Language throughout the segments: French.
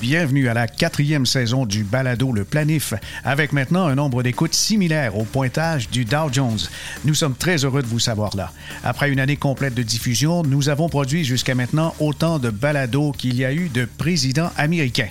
Bienvenue à la quatrième saison du Balado Le Planif, avec maintenant un nombre d'écoutes similaire au pointage du Dow Jones. Nous sommes très heureux de vous savoir là. Après une année complète de diffusion, nous avons produit jusqu'à maintenant autant de balados qu'il y a eu de présidents américains.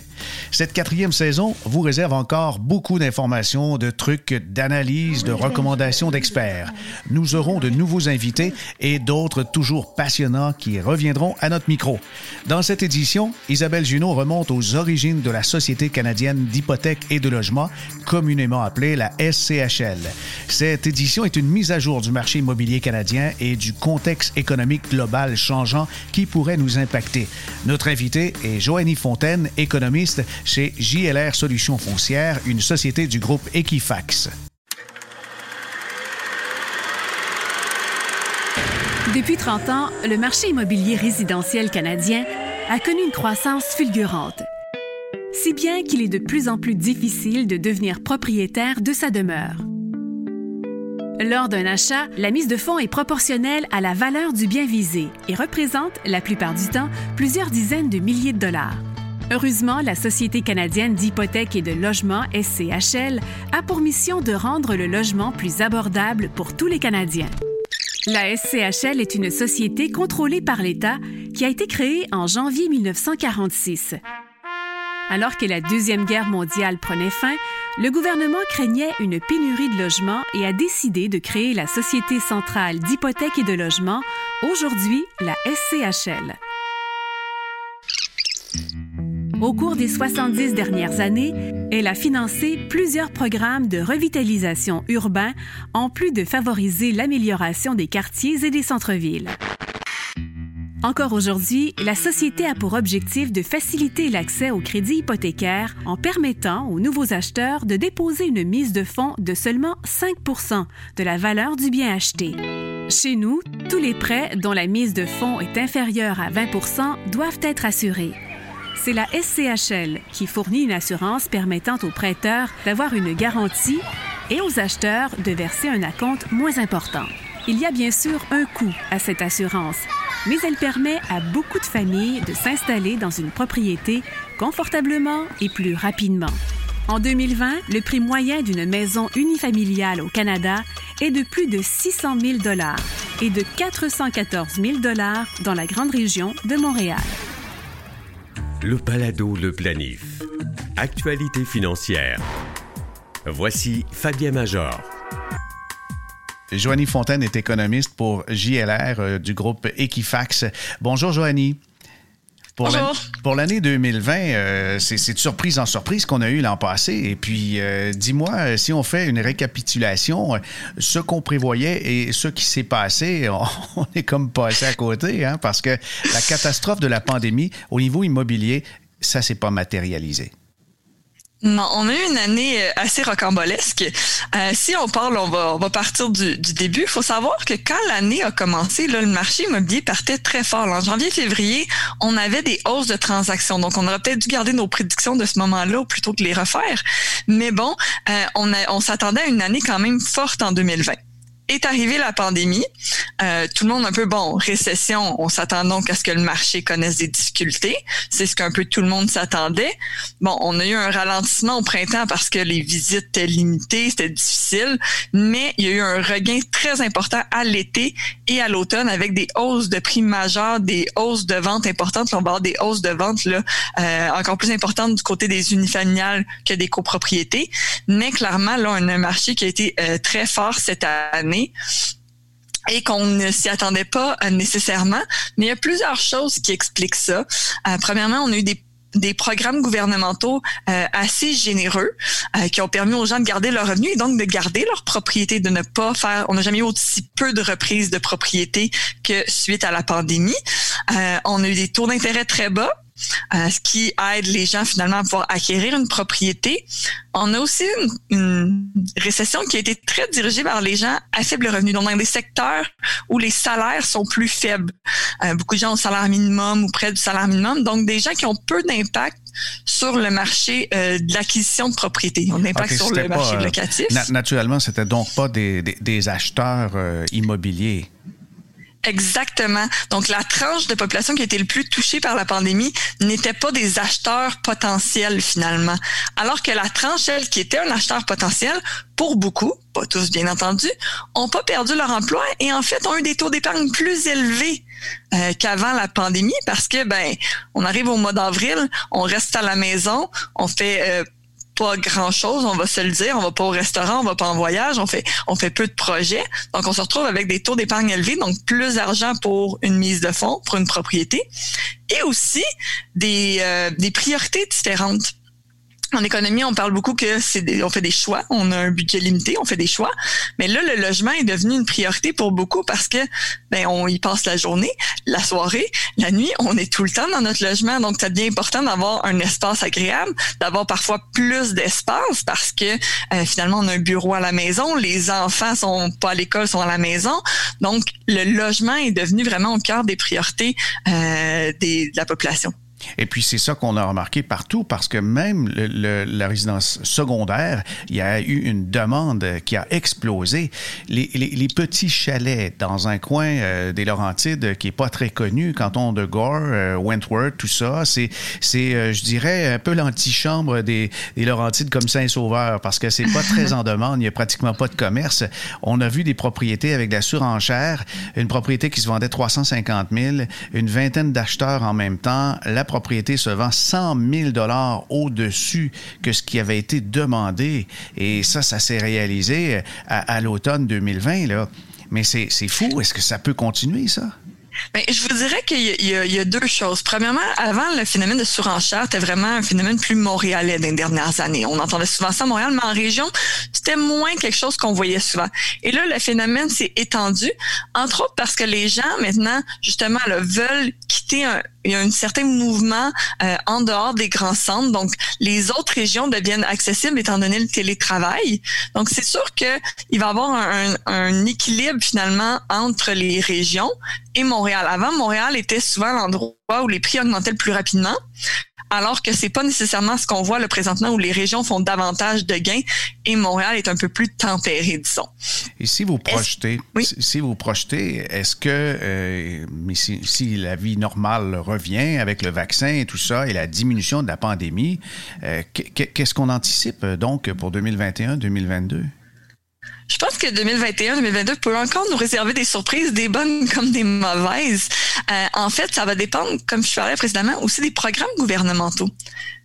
Cette quatrième saison vous réserve encore beaucoup d'informations, de trucs, d'analyses, de recommandations d'experts. Nous aurons de nouveaux invités et d'autres toujours passionnants qui reviendront à notre micro. Dans cette édition, Isabelle Junot remonte aux origines de la Société canadienne d'hypothèque et de logement, communément appelée la SCHL. Cette édition est une mise à jour du marché immobilier canadien et du contexte économique global changeant qui pourrait nous impacter. Notre invité est Joanie Fontaine, économiste chez JLR Solutions Foncières, une société du groupe Equifax. Depuis 30 ans, le marché immobilier résidentiel canadien a connu une croissance fulgurante, si bien qu'il est de plus en plus difficile de devenir propriétaire de sa demeure. Lors d'un achat, la mise de fonds est proportionnelle à la valeur du bien visé et représente, la plupart du temps, plusieurs dizaines de milliers de dollars. Heureusement, la Société canadienne d'hypothèque et de logement, SCHL, a pour mission de rendre le logement plus abordable pour tous les Canadiens. La SCHL est une société contrôlée par l'État qui a été créée en janvier 1946. Alors que la Deuxième Guerre mondiale prenait fin, le gouvernement craignait une pénurie de logements et a décidé de créer la Société centrale d'hypothèque et de logement, aujourd'hui la SCHL. Au cours des 70 dernières années, elle a financé plusieurs programmes de revitalisation urbain en plus de favoriser l'amélioration des quartiers et des centres-villes. Encore aujourd'hui, la société a pour objectif de faciliter l'accès au crédit hypothécaire en permettant aux nouveaux acheteurs de déposer une mise de fonds de seulement 5 de la valeur du bien acheté. Chez nous, tous les prêts dont la mise de fonds est inférieure à 20 doivent être assurés c'est la SCHL qui fournit une assurance permettant aux prêteurs d'avoir une garantie et aux acheteurs de verser un acompte moins important. Il y a bien sûr un coût à cette assurance, mais elle permet à beaucoup de familles de s'installer dans une propriété confortablement et plus rapidement. En 2020, le prix moyen d'une maison unifamiliale au Canada est de plus de 600 000 et de 414 000 dans la grande région de Montréal. Le balado Le Planif. Actualité financière. Voici Fabien Major. Joanie Fontaine est économiste pour JLR euh, du groupe Equifax. Bonjour Joanie. Pour l'année 2020, euh, c'est de surprise en surprise qu'on a eu l'an passé. Et puis, euh, dis-moi, si on fait une récapitulation, ce qu'on prévoyait et ce qui s'est passé, on, est comme passé à côté, hein, parce que la catastrophe de la pandémie au niveau immobilier, ça s'est pas matérialisé. Non, on a eu une année euh, assez rocambolesque. Euh, si on parle, on va, on partir du, début. Il faut savoir que quand l'année a commencé, le marché immobilier partait très fort. En janvier-février, on avait des hausses de transactions. Donc, on aurait peut-être dû garder nos prédictions de ce moment-là plutôt que les refaire. Mais bon, euh, on, on s'attendait à une année quand même forte en 2020 est arrivée la pandémie. Euh, tout le monde un peu, bon, récession, on s'attend donc à ce que le marché connaisse des difficultés. C'est ce qu'un peu tout le monde s'attendait. Bon, on a eu un ralentissement au printemps parce que les visites étaient limitées, c'était difficile, mais il y a eu un regain très important à l'été et à l'automne avec des hausses de prix majeures, des hausses de ventes importantes. on va avoir des hausses de ventes là, euh, encore plus importantes du côté des unifamiliales que des copropriétés. Mais clairement, là, on a un marché qui a été euh, très fort cette année et qu'on ne s'y attendait pas euh, nécessairement. Mais il y a plusieurs choses qui expliquent ça. Euh, premièrement, on a eu des programmes gouvernementaux euh, assez généreux qui ont permis aux gens de garder leurs revenus et donc de garder leur propriété, de ne pas faire. On n'a jamais eu aussi peu de reprises de propriété que suite à la pandémie. on a eu des taux d'intérêt très bas euh, ce qui aide les gens finalement à pouvoir acquérir une propriété. On a aussi une, récession qui a été très dirigée par les gens à faible revenu, donc dans des secteurs où les salaires sont plus faibles. Euh, beaucoup de gens ont salaire minimum ou près du salaire minimum, donc des gens qui ont peu d'impact sur le marché de l'acquisition de propriété. On impact sur le marché locatif. naturellement, c'était donc pas des, des acheteurs immobiliers. Exactement. Donc, la tranche de population qui a été le plus touchée par la pandémie n'était pas des acheteurs potentiels finalement. Alors que la tranche, elle, qui était un acheteur potentiel, pour beaucoup, pas tous bien entendu, ont pas perdu leur emploi et en fait ont eu des taux d'épargne plus élevés euh, qu'avant la pandémie parce que ben on arrive au mois d'avril, on reste à la maison, on fait euh, pas grand chose, on va se le dire. On va pas au restaurant, on va pas en voyage, on fait, on fait peu de projets. Donc, on se retrouve avec des taux d'épargne élevés, donc plus d'argent pour une mise de fonds, pour une propriété, et aussi des, euh, des priorités différentes en économie, on parle beaucoup que c'est on fait des choix, on a un budget limité, on fait des choix. Mais là, le logement est devenu une priorité pour beaucoup parce que ben on y passe la journée, la soirée, la nuit, on est tout le temps dans notre logement. Donc, ça devient important d'avoir un espace agréable, d'avoir parfois plus d'espace parce que euh, finalement, on a un bureau à la maison, les enfants sont pas à l'école, sont à la maison. Donc, le logement est devenu vraiment au cœur des priorités euh, de la population. Et puis c'est ça qu'on a remarqué partout parce que même le, la résidence secondaire, il y a eu une demande qui a explosé. Les, les, les petits chalets dans un coin euh, des Laurentides qui est pas très connu, canton de Gore, euh, Wentworth, tout ça, c'est c'est euh, je dirais un peu l'antichambre des, des Laurentides comme Saint-Sauveur parce que c'est pas très en demande, il y a pratiquement pas de commerce. On a vu des propriétés avec de la surenchère, une propriété qui se vendait 350 000, une vingtaine d'acheteurs en même temps. La propriété se vend 100 000 dollars au-dessus que ce qui avait été demandé. Et ça, ça s'est réalisé à, l'automne 2020. Là. Mais c'est fou. Est-ce que ça peut continuer, ça? Bien, je vous dirais qu'il y, y, a deux choses. Premièrement, avant, le phénomène de surenchère était vraiment un phénomène plus montréalais les dernières années. On entendait souvent ça à Montréal, mais en région, c'était moins quelque chose qu'on voyait souvent. Et là, le phénomène s'est étendu, entre autres parce que les gens, maintenant, justement, là, veulent un, il y a un certain mouvement euh, en dehors des grands centres. Donc, les autres régions deviennent accessibles étant donné le télétravail. Donc, c'est sûr qu'il va y avoir un, un, équilibre finalement entre les régions et Montréal. Avant, Montréal était souvent l'endroit où les prix augmentaient le plus rapidement alors que c'est pas nécessairement ce qu'on voit le présentement où les régions font davantage de gains et Montréal est un peu plus tempéré, disons. Et si vous projetez, si vous projetez, est-ce que euh, mais si, si, la vie normale revient avec le vaccin et tout ça et la diminution de la pandémie, euh, qu'est-ce qu'on anticipe donc pour 2021-2022? Je pense que 2021-2022 peut encore nous réserver des surprises, des bonnes comme des mauvaises. Euh, en fait, ça va dépendre, comme je parlais précédemment, aussi des programmes gouvernementaux.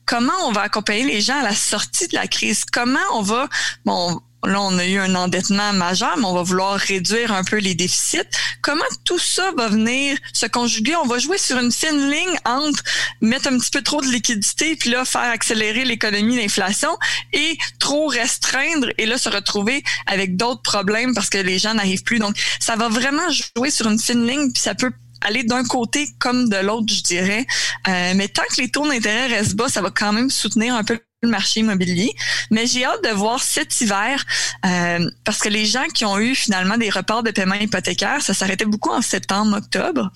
Comment on va accompagner les gens à la sortie de la crise? Comment on va, bon, Là, on a eu un endettement majeur, mais on va vouloir réduire un peu les déficits. Comment tout ça va venir se conjuguer? On va jouer sur une fine ligne entre mettre un petit peu trop de liquidité, puis là, faire accélérer l'économie, l'inflation, et trop restreindre, et là, se retrouver avec d'autres problèmes parce que les gens n'arrivent plus. Donc, ça va vraiment jouer sur une fine ligne, puis ça peut aller d'un côté comme de l'autre, je dirais. Euh, mais tant que les taux d'intérêt restent bas, ça va quand même soutenir un peu le marché immobilier. Mais j'ai hâte de voir cet hiver euh, parce que les gens qui ont eu finalement des reports de paiement hypothécaire, ça s'arrêtait beaucoup en septembre, octobre.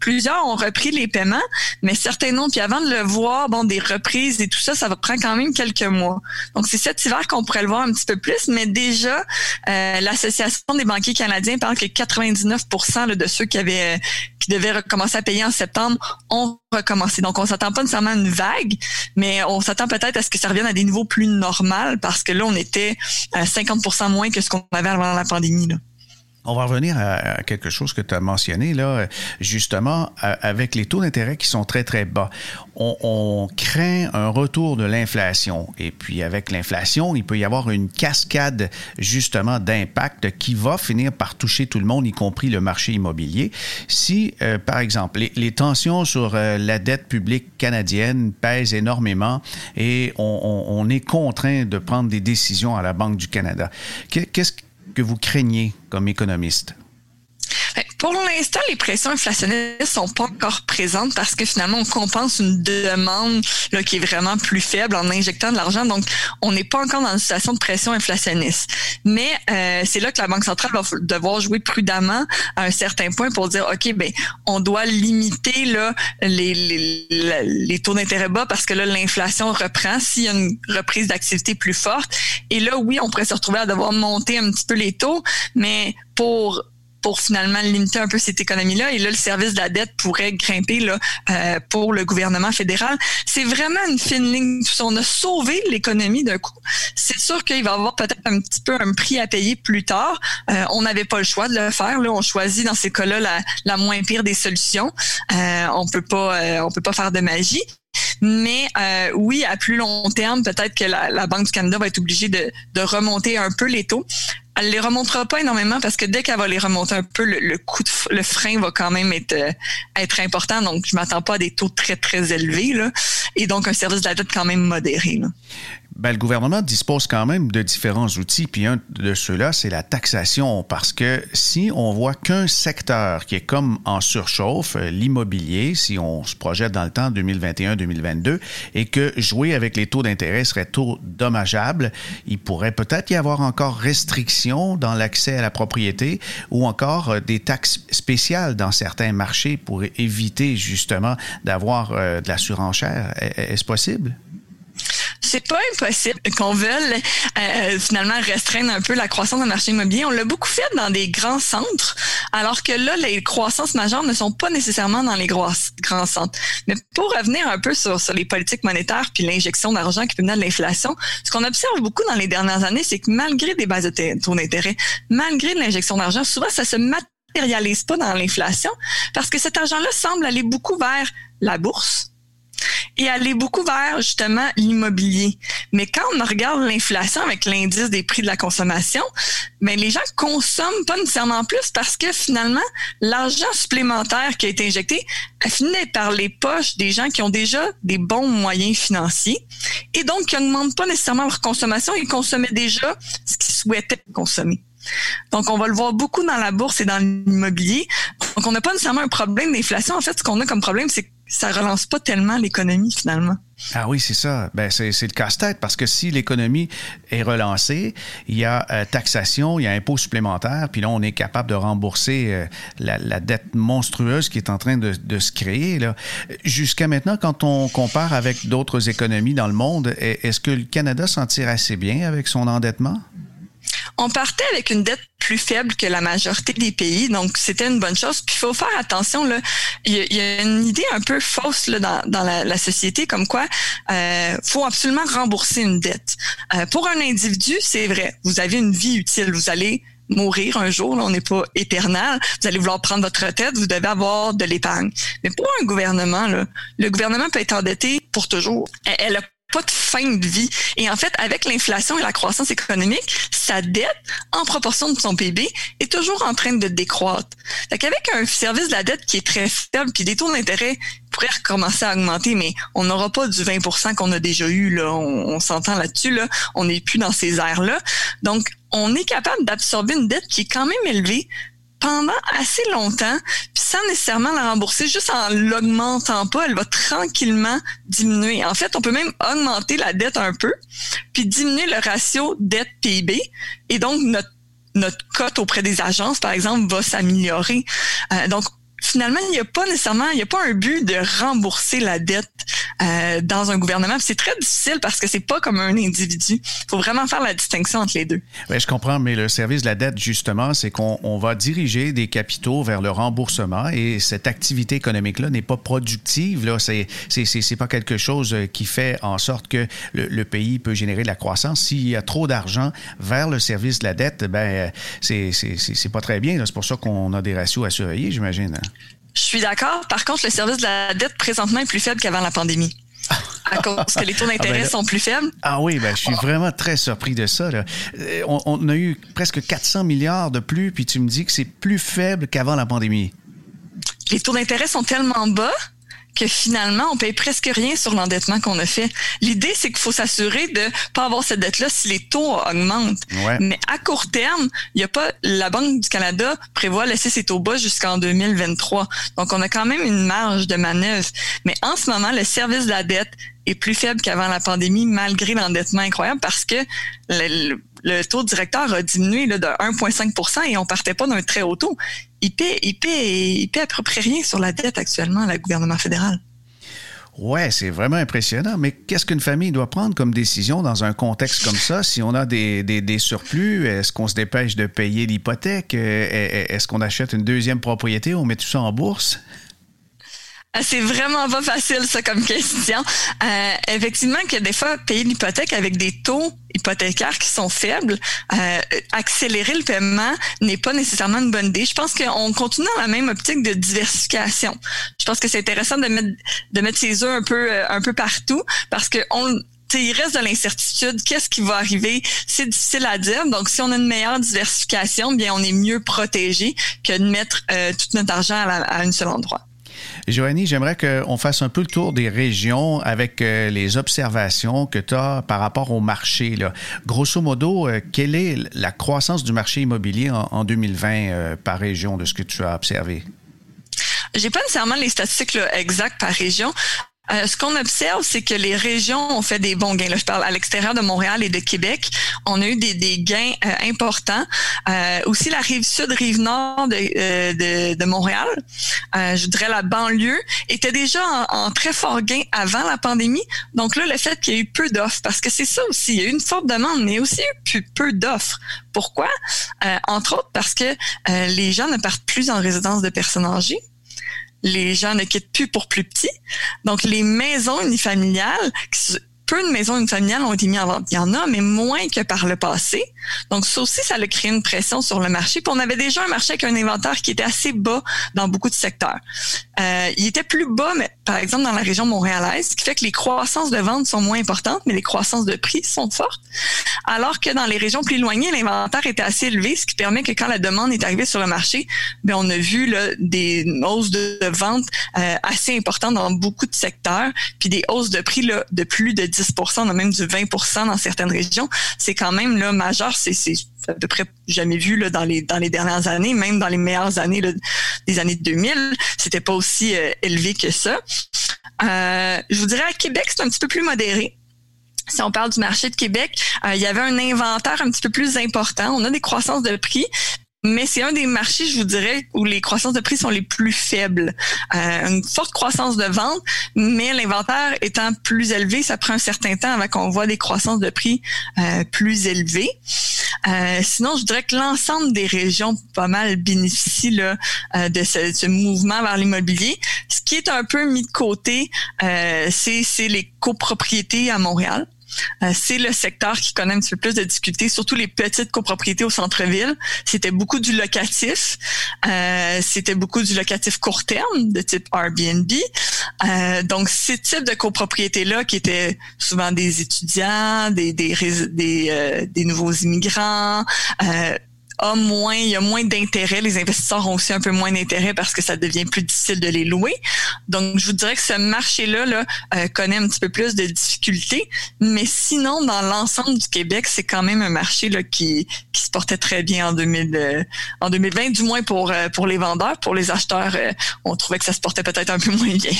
Plusieurs ont repris les paiements, mais certains non. Puis avant de le voir, bon, des reprises et tout ça, ça va prendre quand même quelques mois. Donc c'est cet hiver qu'on pourrait le voir un petit peu plus. Mais déjà, euh, l'association des banquiers canadiens parle que 99% de ceux qui avaient qui devaient recommencer à payer en septembre ont recommencé. Donc on s'attend pas nécessairement à une vague, mais on s'attend peut-être à ce que ça revienne à des niveaux plus normaux parce que là, on était à 50% moins que ce qu'on avait avant la pandémie. On va revenir à quelque chose que tu as mentionné, là, justement, avec les taux d'intérêt qui sont très, très bas. On, craint un retour de l'inflation. Et puis, avec l'inflation, il peut y avoir une cascade, justement, d'impact qui va finir par toucher tout le monde, y compris le marché immobilier. Si, euh, par exemple, les, tensions sur euh, la dette publique canadienne pèsent énormément et on, on, est contraint de prendre des décisions à la Banque du Canada, qu'est-ce que vous craignez comme économiste? Pour l'instant, les pressions inflationnistes sont pas encore présentes parce que finalement, on compense une demande là, qui est vraiment plus faible en injectant de l'argent. Donc, on n'est pas encore dans une situation de pression inflationniste. Mais euh, c'est là que la Banque centrale va devoir jouer prudemment à un certain point pour dire, OK, ben, on doit limiter là, les, les, les taux d'intérêt bas parce que là, l'inflation reprend s'il y a une reprise d'activité plus forte. Et là, oui, on pourrait se retrouver à devoir monter un petit peu les taux, mais pour pour finalement limiter un peu cette économie-là. Et là, le service de la dette pourrait grimper là, euh, pour le gouvernement fédéral. C'est vraiment une fine ligne. On a sauvé l'économie d'un coup. C'est sûr qu'il va y avoir peut-être un petit peu un prix à payer plus tard. Euh, on n'avait pas le choix de le faire. Là. On choisit dans ces cas-là la, la moins pire des solutions. Euh, on peut pas, euh, on peut pas faire de magie. Mais euh, oui, à plus long terme, peut-être que la, la, Banque du Canada va être obligée de, de remonter un peu les taux. Elle les remontera pas énormément parce que dès qu'elle va les remonter un peu, le, le coup de le frein va quand même être euh, être important. Donc, je m'attends pas à des taux très très élevés là, et donc un service de la dette quand même modéré. Là. Ben, le gouvernement dispose quand même de différents outils, puis un de ceux-là, c'est la taxation, parce que si on voit qu'un secteur qui est comme en surchauffe, euh, l'immobilier, si on se projette dans le temps 2021-2022, et que jouer avec les taux d'intérêt serait trop dommageable, il pourrait peut-être y avoir encore restrictions dans l'accès à la propriété ou encore euh, des taxes spéciales dans certains marchés pour éviter justement d'avoir euh, de la surenchère. Est-ce possible? C'est pas impossible qu'on veuille euh, finalement restreindre un peu la croissance du marché immobilier. On l'a beaucoup fait dans des grands centres, alors que là, les croissances majeures ne sont pas nécessairement dans les grands centres. Mais pour revenir un peu sur, sur les politiques monétaires puis l'injection d'argent qui peut venir de l'inflation, ce qu'on observe beaucoup dans les dernières années, c'est que malgré des bases de taux d'intérêt, malgré l'injection d'argent, souvent ça se matérialise pas dans l'inflation parce que cet argent-là semble aller beaucoup vers la bourse, et aller beaucoup vers justement l'immobilier. Mais quand on regarde l'inflation avec l'indice des prix de la consommation, ben les gens consomment pas nécessairement plus parce que finalement l'argent supplémentaire qui a été injecté a fini par les poches des gens qui ont déjà des bons moyens financiers et donc qui n'augmentent pas nécessairement leur consommation, ils consommaient déjà ce qu'ils souhaitaient consommer. Donc, on va le voir beaucoup dans la bourse et dans l'immobilier. Donc, on n'a pas nécessairement un problème d'inflation. En fait, ce qu'on a comme problème, c'est ça relance pas tellement l'économie finalement. Ah oui, c'est ça. Ben, c'est, le casse-tête parce que si l'économie est relancée, il y a euh, taxation, il y a impôt supplémentaire, puis là, on est capable de rembourser euh, la, dette monstrueuse qui est en train de, de se créer. Jusqu'à maintenant, quand on compare avec d'autres économies dans le monde, est-ce que le Canada s'en tire assez bien avec son endettement? On partait avec une dette plus faible que la majorité des pays, donc c'était une bonne chose. Puis il faut faire attention là, il y, a une idée un peu fausse là, dans, dans la, société comme quoi euh, faut absolument rembourser une dette. Euh, pour un individu, c'est vrai, vous avez une vie utile, vous allez mourir un jour, là, on n'est pas éternel. Vous allez vouloir prendre votre retraite, vous devez avoir de l'épargne. Mais pour un gouvernement, là, le gouvernement peut être endetté pour toujours. Elle a pas de fin de vie. Et en fait, avec l'inflation et la croissance économique, sa dette, en proportion de son PIB, est toujours en train de décroître. Fait qu'avec un service de la dette qui est très faible, puis des taux d'intérêt pourraient recommencer à augmenter, mais on n'aura pas du 20% qu'on a déjà eu, là. On, s'entend là-dessus, là. On n'est plus dans ces airs-là. Donc, on est capable d'absorber une dette qui est quand même élevée, pendant assez longtemps, puis sans nécessairement la rembourser, juste en l'augmentant pas, elle va tranquillement diminuer. En fait, on peut même augmenter la dette un peu, puis diminuer le ratio dette-PIB, et donc notre notre cote auprès des agences, par exemple, va s'améliorer. Euh, donc, finalement, il n'y a pas nécessairement, il n'y a pas un but de rembourser la dette euh, dans un gouvernement. C'est très difficile parce que c'est pas comme un individu. Il faut vraiment faire la distinction entre les deux. Oui, je comprends, mais le service de la dette, justement, c'est qu'on va diriger des capitaux vers le remboursement et cette activité économique-là n'est pas productive. Là, c'est c'est pas quelque chose qui fait en sorte que le, pays peut générer de la croissance. S'il y a trop d'argent vers le service de la dette, ben c'est c'est pas très bien. C'est pour ça qu'on a des ratios à surveiller, j'imagine. Je suis d'accord. Par contre, le service de la dette présentement est plus faible qu'avant la pandémie. à cause que les taux d'intérêt ah ben sont plus faibles. Ah oui, ben, je suis vraiment très surpris de ça. Là. Euh, on, on, a eu presque 400 milliards de plus, puis tu me dis que c'est plus faible qu'avant la pandémie. Les taux d'intérêt sont tellement bas que finalement, on paye presque rien sur l'endettement qu'on a fait. L'idée, c'est qu'il faut s'assurer de pas avoir cette dette-là si les taux augmentent. Mais à court terme, il y a pas, la Banque du Canada prévoit laisser ses taux bas jusqu'en 2023. Donc, on a quand même une marge de manœuvre. Mais en ce moment, le service de la dette est plus faible qu'avant la pandémie, malgré l'endettement incroyable, parce que le, taux directeur a diminué de 1,5% et on partait pas d'un très haut taux. Il paie, à peu près rien sur la dette actuellement, le gouvernement fédéral. Ouais, c'est vraiment impressionnant. Mais qu'est-ce qu'une famille doit prendre comme décision dans un contexte comme ça? Si on a des, surplus, est-ce qu'on se dépêche de payer l'hypothèque? Est-ce qu'on achète une deuxième propriété? On met tout ça en bourse? Ah, c'est vraiment pas facile, ça, comme question. Euh, effectivement, que des fois, payer l'hypothèque avec des taux hypothécaires qui sont faibles, euh, accélérer le paiement n'est pas nécessairement une bonne idée. Je pense qu'on continue dans la même optique de diversification. Je pense que c'est intéressant de mettre de mettre ses œufs un peu euh, un peu partout parce que on il reste de l'incertitude. Qu'est-ce qui va arriver? C'est difficile à dire. Donc, si on a une meilleure diversification, bien, on est mieux protégé que de mettre euh, tout notre argent à, à un seul endroit. Joanie, j'aimerais qu'on fasse un peu le tour des régions avec euh, les observations que tu as par rapport au marché. Grosso modo, euh, quelle est la croissance du marché immobilier en, 2020 euh, par région de ce que tu as observé? J'ai pas nécessairement les statistiques exactes par région. Euh, ce qu'on observe, c'est que les régions ont fait des bons gains. Là, je parle à l'extérieur de Montréal et de Québec. On a eu des, des gains euh, importants. Euh, aussi, la rive sud, rive nord de, de, de Montréal, je dirais la banlieue, était déjà en, très fort gain avant la pandémie. Donc là, le fait qu'il y ait eu peu d'offres, parce que c'est ça aussi, il y a eu une forte demande, mais aussi eu peu d'offres. Pourquoi? entre autres parce que les gens ne partent plus en résidence de personnes âgées les gens ne quittent plus pour plus petits. Donc, les maisons unifamiliales, peu de maisons unifamiliales ont été mises en vente. Il y en a, mais moins que par le passé. Donc, ça aussi, ça a créé une pression sur le marché. Puis on avait déjà un marché avec un inventaire qui était assez bas dans beaucoup de secteurs. Euh, il était plus bas, mais par exemple dans la région montréalaise, ce qui fait que les croissances de ventes sont moins importantes, mais les croissances de prix sont fortes. Alors que dans les régions plus éloignées, l'inventaire était assez élevé, ce qui permet que quand la demande est arrivée sur le marché, bien, on a vu là, des hausses de, ventes euh, assez importantes dans beaucoup de secteurs, puis des hausses de prix là, de plus de 10 on a même du 20% dans certaines régions. C'est quand même là majeur, c'est à peu près jamais vu là, dans les dans les dernières années, même dans les meilleures années des années 2000, c'était pas aussi euh, élevé que ça. Euh, je vous dirais à Québec, c'est un petit peu plus modéré si on parle du marché de Québec, euh, il y avait un inventaire un petit peu plus important. On a des croissances de prix, mais c'est un des marchés, je vous dirais, où les croissances de prix sont les plus faibles. Euh, une forte croissance de vente, mais l'inventaire étant plus élevé, ça prend un certain temps avant qu'on voit des croissances de prix euh, plus élevées. Euh, sinon, je dirais que l'ensemble des régions pas mal bénéficient là, euh, de ce, ce, mouvement vers l'immobilier. Ce qui est un peu mis de côté, euh, c'est les copropriétés à Montréal. Euh, c'est le secteur qui connaît un petit peu plus de difficultés, surtout les petites copropriétés au centre-ville. C'était beaucoup du locatif. Euh, c'était beaucoup du locatif court terme, de type Airbnb. Euh, donc, ces types de copropriétés-là, qui étaient souvent des étudiants, des, des, des, des nouveaux immigrants, a moins, il y a moins d'intérêt. Les investisseurs ont aussi un peu moins d'intérêt parce que ça devient plus difficile de les louer. Donc, je vous dirais que ce marché-là là, euh, connaît un petit peu plus de difficultés. Mais sinon, dans l'ensemble du Québec, c'est quand même un marché qui, se portait très bien en, 2000, euh, en 2020, du moins euh, pour les vendeurs. Pour les acheteurs, on trouvait que ça se portait peut-être un peu moins bien.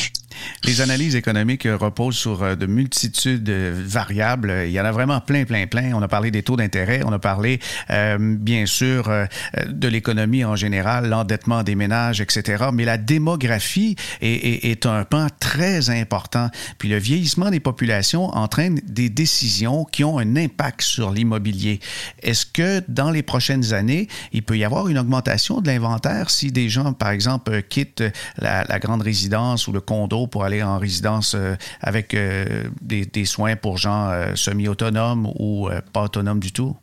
Les analyses économiques reposent sur de multitudes de variables. Il y en a vraiment plein, plein, plein. On a parlé des taux d'intérêt, on a parlé, bien sûr, euh, de l'économie en général, l'endettement des ménages, etc. Mais la démographie est, un pan très important. Puis le vieillissement des populations entraîne des décisions qui ont un impact sur l'immobilier. Est-ce que dans les prochaines années, il peut y avoir une augmentation de l'inventaire si des gens, par exemple, quittent la, grande résidence ou le condo pour aller en résidence euh, avec euh, des, soins pour gens semi-autonomes ou pas autonomes du tout?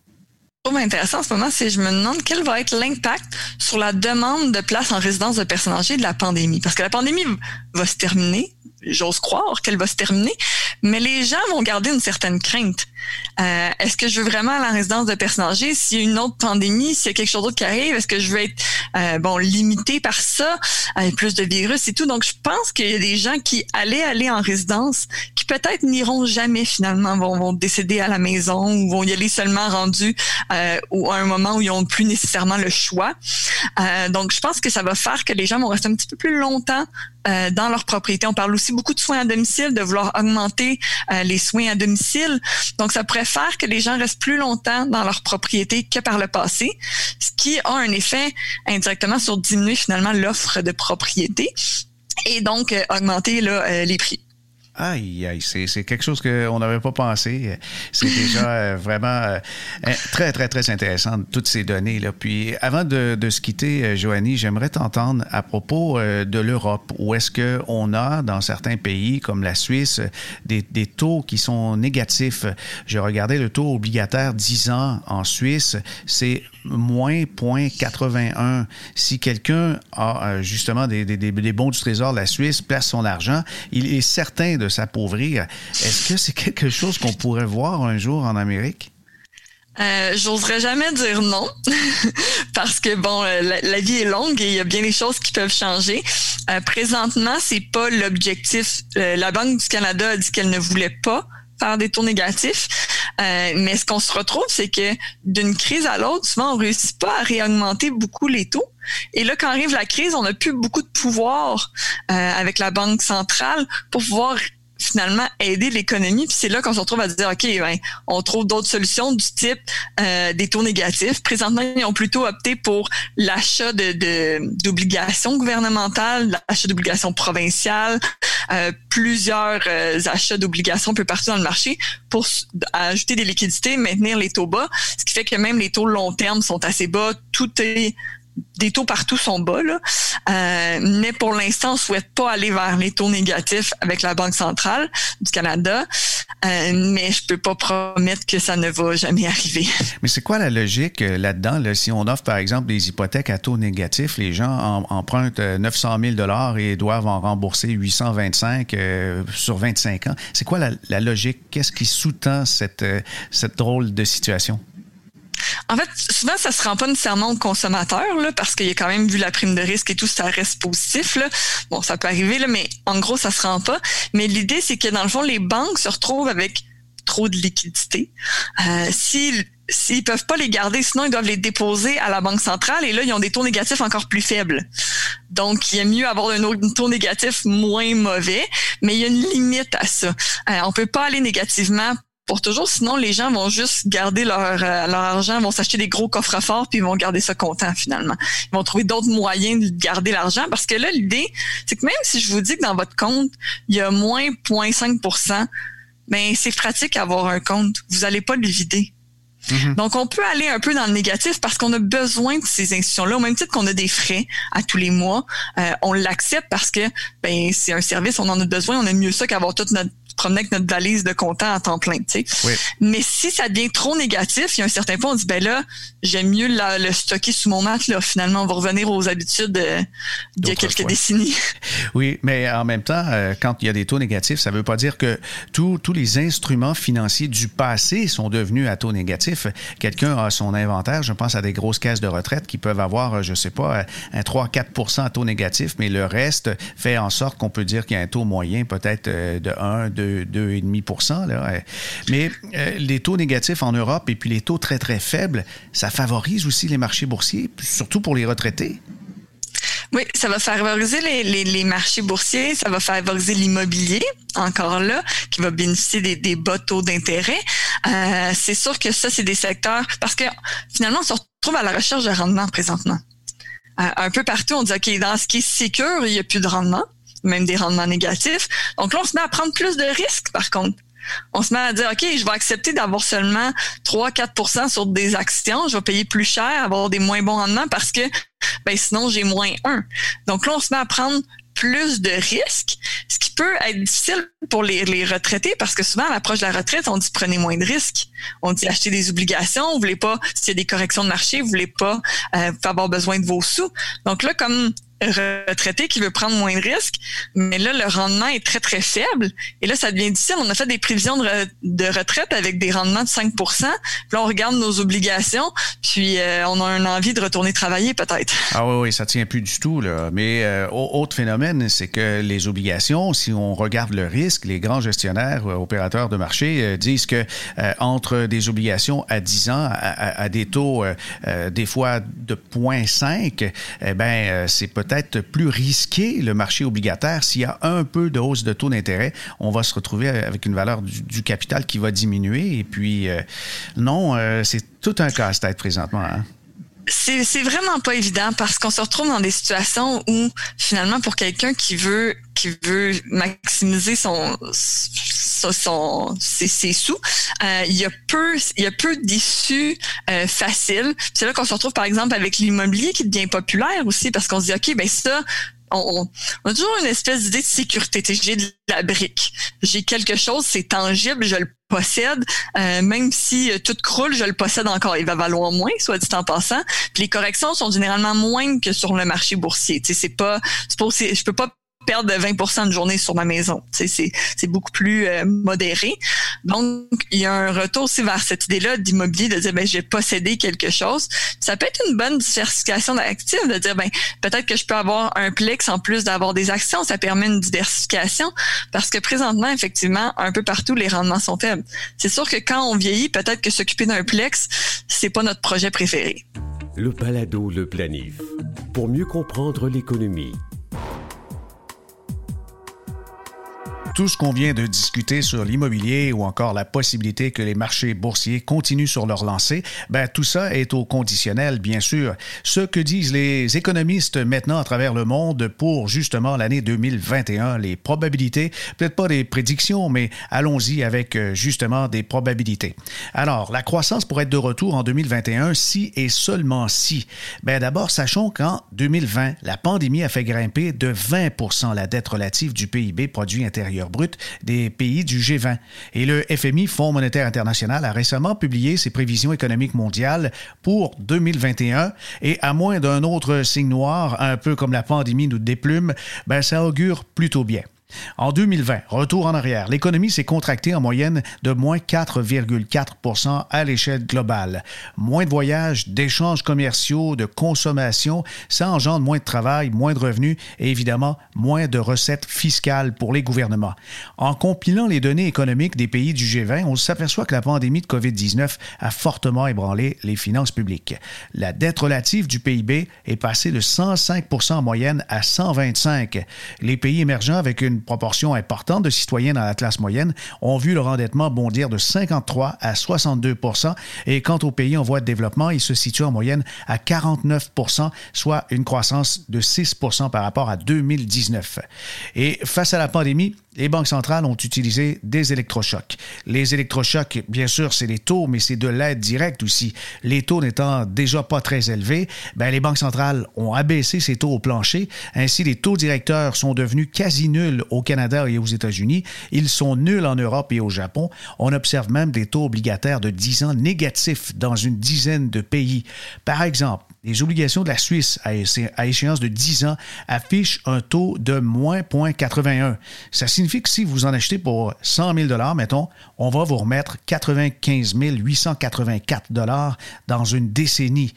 trouve intéressant en ce moment, c'est je me demande quel va être l'impact sur la demande de place en résidence de personnes âgées de la pandémie. Parce que la pandémie va se terminer, j'ose croire qu'elle va se terminer, mais les gens vont garder une certaine crainte. Euh, est-ce que je veux vraiment aller en résidence de personnes âgées? S'il y a une autre pandémie, s'il y a quelque chose d'autre qui arrive, est-ce que je veux être euh, bon limités par ça, avec plus de virus et tout. Donc, je pense qu'il y a des gens qui allaient aller en résidence, qui peut-être n'iront jamais finalement, vont, vont décéder à la maison ou vont y aller seulement rendus euh, ou à un moment où ils n'ont plus nécessairement le choix. Euh, donc, je pense que ça va faire que les gens vont rester un petit peu plus longtemps euh, dans leur propriété. On parle aussi beaucoup de soins à domicile, de vouloir augmenter euh, les soins à domicile. Donc, ça pourrait faire que les gens restent plus longtemps dans leur propriété que par le passé, ce qui a un effet indirectement sur diminuer finalement l'offre de propriété et donc euh, augmenter là, les prix. Aïe, aïe, c'est quelque chose qu'on n'avait pas pensé. C'est déjà euh, vraiment euh, très, très, très intéressant, toutes ces données-là. Puis avant de, de se quitter, euh, Joanie, j'aimerais t'entendre à propos de l'Europe. Où est-ce qu'on a, dans certains pays comme la Suisse, des, des, taux qui sont négatifs? Je regardais le taux obligataire 10 ans en Suisse, c'est moins 0.81. Si quelqu'un a justement des, des, des bons du Trésor de la Suisse, place son argent, il est certain de s'appauvrir. Est-ce que c'est quelque chose qu'on pourrait voir un jour en Amérique? Euh, J'oserais jamais dire non, parce que bon, euh, la, vie est longue et il y a bien des choses qui peuvent changer. Euh, présentement, c'est pas l'objectif. Euh, la Banque du Canada a dit qu'elle ne voulait pas des taux négatifs. mais ce qu'on se retrouve, c'est que d'une crise à l'autre, souvent, on réussit pas à réaugmenter beaucoup les taux. Et là, quand arrive la crise, on n'a plus beaucoup de pouvoir avec la Banque centrale pour pouvoir finalement aider l'économie. Puis c'est là qu'on se retrouve à dire, OK, ben, on trouve d'autres solutions du type euh, des taux négatifs. Présentement, ils ont plutôt opté pour l'achat de, d'obligations gouvernementales, l'achat d'obligations provinciales, euh, plusieurs euh, achats d'obligations un peu partout dans le marché pour ajouter des liquidités, maintenir les taux bas, ce qui fait que même les taux long terme sont assez bas. Tout est des taux partout sont bas, là. Euh, mais pour l'instant, on souhaite pas aller vers les taux négatifs avec la Banque centrale du Canada. Euh, mais je peux pas promettre que ça ne va jamais arriver. Mais c'est quoi la logique euh, là-dedans? Là? Si on offre, par exemple, des hypothèques à taux négatifs, les gens empruntent 900 000 et doivent en rembourser 825 sur 25 ans. C'est quoi la, la logique? Qu'est-ce qui sous-tend cette, cette drôle de situation? En fait, souvent, ça se rend pas nécessairement au consommateur, là, parce qu'il y a quand même vu la prime de risque et tout, ça reste positif. Là. Bon, ça peut arriver, là, mais en gros, ça se rend pas. Mais l'idée, c'est que dans le fond, les banques se retrouvent avec trop de liquidités. Euh, s'ils s'ils peuvent pas les garder, sinon ils doivent les déposer à la banque centrale et là ils ont des taux négatifs encore plus faibles. Donc il est mieux avoir un taux négatif moins mauvais, mais il y a une limite à ça. Euh, on peut pas aller négativement pour toujours. Sinon, les gens vont juste garder leur, euh, leur argent, vont s'acheter des gros coffres forts, puis ils vont garder ça content finalement. Ils vont trouver d'autres moyens de garder l'argent parce que là, l'idée, c'est que même si je vous dis que dans votre compte, il y a moins 0.5% ben c'est pratique d'avoir un compte. Vous n'allez pas le vider. Mm-hmm. Donc, on peut aller un peu dans le négatif parce qu'on a besoin de ces institutions-là, au même titre qu'on a des frais à tous les mois. Euh, on l'accepte parce que ben c'est un service, on en a besoin. On aime mieux ça qu'avoir toute notre promener avec notre valise de comptant à temps plein, tu sais. Mais si ça devient trop négatif, il y a un certain point, on dit, ben là, j'aime mieux le stocker sous mon mat, là. Finalement, on va revenir aux habitudes euh, d'il y a quelques décennies. Oui, mais en même temps, euh, quand il y a des taux négatifs, ça ne veut pas dire que tous les instruments financiers du passé sont devenus à taux négatif. Quelqu'un a son inventaire, je pense à des grosses caisses de retraite qui peuvent avoir, euh, je ne sais pas, un 3-4% à taux négatif, mais le reste fait en sorte qu'on peut dire qu'il y a un taux moyen peut-être de 1, 2, 2,5 là. Mais euh, les taux négatifs en Europe et puis les taux très, très faibles, ça favorise aussi les marchés boursiers, surtout pour les retraités. Oui, ça va favoriser les, marchés boursiers, ça va favoriser l'immobilier, encore là, qui va bénéficier des, des bas taux d'intérêt. Euh, c'est sûr que ça, c'est des secteurs, parce que finalement, on se retrouve à la recherche de rendement présentement. Euh, un peu partout, on dit, OK, dans ce qui est sécure, il n'y a plus de rendement même des rendements négatifs. Donc là, on se met à prendre plus de risques, par contre. On se met à dire, OK, je vais accepter d'avoir seulement 3-4% sur des actions. Je vais payer plus cher, avoir des moins bons rendements parce que ben, sinon, j'ai moins 1. Donc là, on se met à prendre plus de risques, ce qui peut être difficile pour les, les retraités parce que souvent à l'approche de la retraite, on dit prenez moins de risques. On dit achetez des obligations, vous voulez pas, s'il y a des corrections de marché, vous voulez pas euh, avoir besoin de vos sous. Donc là, comme retraité qui veut prendre moins de risques, mais là, le rendement est très, très faible. Et là, ça devient difficile. On a fait des prévisions de, retraite avec des rendements de 5 Puis là, on regarde nos obligations, puis euh, on a une envie de retourner travailler peut-être. Ah oui, oui, ça tient plus du tout. Là. Mais euh, autre phénomène, c'est que les obligations, si on regarde le risque, les grands gestionnaires, euh, opérateurs de marché disent que entre des obligations à 10 ans, à, des taux des fois de 0,5, eh ben c'est peut-être plus risqué le marché obligataire. S'il y a un peu de hausse de taux d'intérêt, on va se retrouver avec une valeur du, capital qui va diminuer. Et puis, euh, non, euh, c'est tout un casse-tête présentement. Hein. C'est vraiment pas évident parce qu'on se retrouve dans des situations où finalement pour quelqu'un qui veut qui veut maximiser son son, ses, sous, euh, il y a peu, il y a peu d'issues euh, faciles. C'est là qu'on se retrouve par exemple avec l'immobilier qui devient populaire aussi parce qu'on se dit ok ben ça on, a toujours une espèce d'idée de sécurité. J'ai de la brique, j'ai quelque chose, c'est tangible, je le possède, euh, même si tout croule, je le possède encore. Il va valoir moins, soit dit en passant. Puis les corrections sont généralement moins que sur le marché boursier. C'est pas, c'est pas aussi, je peux pas perdre 20 de journée sur ma maison. C'est beaucoup plus euh, modéré. Donc, il y a un retour aussi vers cette idée-là d'immobilier, de dire, ben, j'ai possédé quelque chose. Ça peut être une bonne diversification d'actifs, de dire, ben, peut-être que je peux avoir un Plex en plus d'avoir des actions. Ça permet une diversification parce que présentement, effectivement, un peu partout, les rendements sont faibles. C'est sûr que quand on vieillit, peut-être que s'occuper d'un Plex, c'est pas notre projet préféré. Le balado, le planif. Pour mieux comprendre l'économie Tout ce qu'on vient de discuter sur l'immobilier ou encore la possibilité que les marchés boursiers continuent sur leur lancée, ben tout ça est au conditionnel, bien sûr. Ce que disent les économistes maintenant à travers le monde pour justement l'année 2021, les probabilités, peut-être pas des prédictions, mais allons-y avec euh, justement des probabilités. Alors, la croissance pourrait être de retour en 2021 si et seulement si. Ben d'abord, sachons qu'en 2020, la pandémie a fait grimper de 20 la dette relative du PIB produit intérieur brut des pays du G20. Et le FMI, Fonds monétaire international, a récemment publié ses prévisions économiques mondiales pour 2021 et à moins d'un autre signe noir, un peu comme la pandémie nous déplume, ben ça augure plutôt bien. En 2020, retour en arrière, l'économie s'est contractée en moyenne de moins 4,4% à l'échelle globale. Moins de voyages, d'échanges commerciaux, de consommation, ça engendre moins de travail, moins de revenus et évidemment moins de recettes fiscales pour les gouvernements. En compilant les données économiques des pays du G20, on s'aperçoit que la pandémie de COVID-19 a fortement ébranlé les finances publiques. La dette relative du PIB est passée de 105% en moyenne à 125. Les pays émergents avec une proportion importante de citoyens dans la classe moyenne ont vu leur endettement bondir de 53 à 62 et quant aux pays en voie de développement, ils se situent en moyenne à 49% soit une croissance de 6 par rapport à 2019. Et face à la pandémie, les banques centrales ont utilisé des électrochocs. Les électrochocs, bien sûr, c'est les taux, mais c'est de l'aide directe aussi. Les taux n'étant déjà pas très élevés, ben, les banques centrales ont abaissé ces taux au plancher. Ainsi, les taux directeurs sont devenus quasi nuls au Canada et aux États-Unis. Ils sont nuls en Europe et au Japon. On observe même des taux obligataires de 10 ans négatifs dans une dizaine de pays. Par exemple, les obligations de la Suisse à, échéance de 10 ans affichent un taux de moins 0,81. Ça signifie que si vous en achetez pour 100 000 mettons, on va vous remettre 95 884 dans une décennie.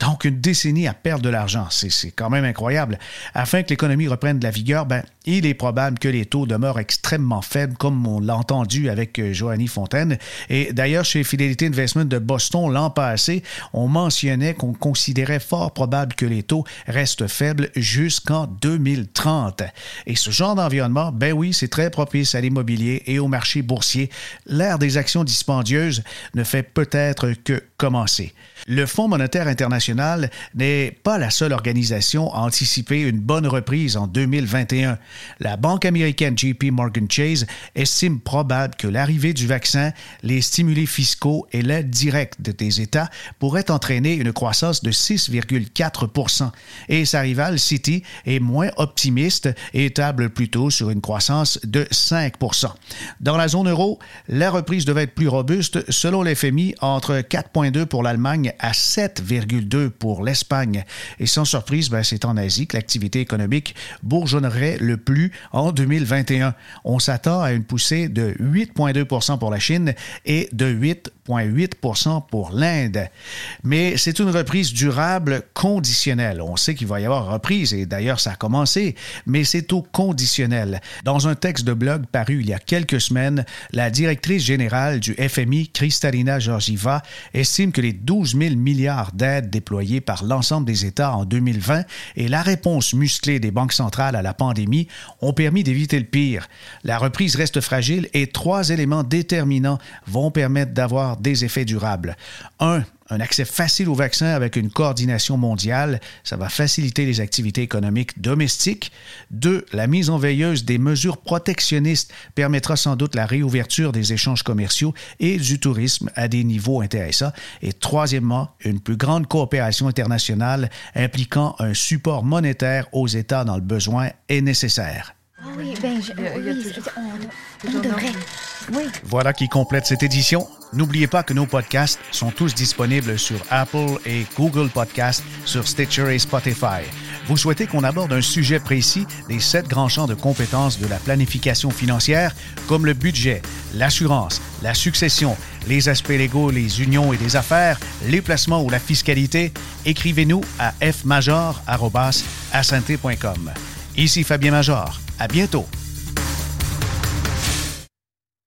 Donc, une décennie à perdre de l'argent. C'est quand même incroyable. Afin que l'économie reprenne de la vigueur, ben, il est probable que les taux demeurent extrêmement faibles, comme on l'a entendu avec euh, Joanny Fontaine. Et d'ailleurs, chez Fidelity Investment de Boston l'an passé, on mentionnait qu'on considérait fort probable que les taux restent faibles jusqu'en 2030. Et ce genre d'environnement, ben oui, c'est très propice à l'immobilier et au marché boursier l'ère des actions dispendieuses ne fait peut-être que commencer. Le Fonds monétaire international n'est pas la seule organisation à anticiper une bonne reprise en 2021. La Banque banque américaine JP Morgan Chase estime probable que l'arrivée du vaccin, les stimuli fiscaux et l'aide directe des États pourraient entraîner une croissance de 6,4 et sa rivale Citi est moins optimiste et table plutôt sur une croissance de 5 Dans la zone euro, la reprise devait être plus robuste selon l'FMI entre 4,2 pour l'Allemagne à 7,2 pour l'Espagne. Et sans surprise, ben, c'est en Asie que l'activité économique bourgeonnerait le plus 2021. On s'attend à une poussée de 8,2% pour la Chine et de 8 8,8 pour l'Inde. Mais c'est une reprise durable conditionnelle. On sait qu'il va y avoir reprise et d'ailleurs ça a commencé, mais c'est au conditionnel. Dans un texte de blog paru il y a quelques semaines, la directrice générale du FMI, Kristalina Georgieva, estime que les 12 000 milliards d'aides déployées par l'ensemble des États en 2020 et la réponse musclée des banques centrales à la pandémie ont permis d'éviter le pire. La reprise reste fragile et trois éléments déterminants vont permettre d'avoir des effets durables. Un, un accès facile au vaccin avec une coordination mondiale, ça va faciliter les activités économiques domestiques. Deux, la mise en veilleuse des mesures protectionnistes permettra sans doute la réouverture des échanges commerciaux et du tourisme à des niveaux intéressants. Et troisièmement, une plus grande coopération internationale impliquant un support monétaire aux États dans le besoin est nécessaire. Oui, ben, on devrait. Voilà qui complète cette édition. N'oubliez pas que nos podcasts sont tous disponibles sur Apple et Google Podcasts, sur Stitcher et Spotify. Vous souhaitez qu'on aborde un sujet précis des sept grands champs de compétences de la planification financière, comme le budget, l'assurance, la succession, les aspects légaux, les unions et des affaires, les placements ou la fiscalité? Écrivez-nous à fmajor.com. Ici Fabien Major. À bientôt.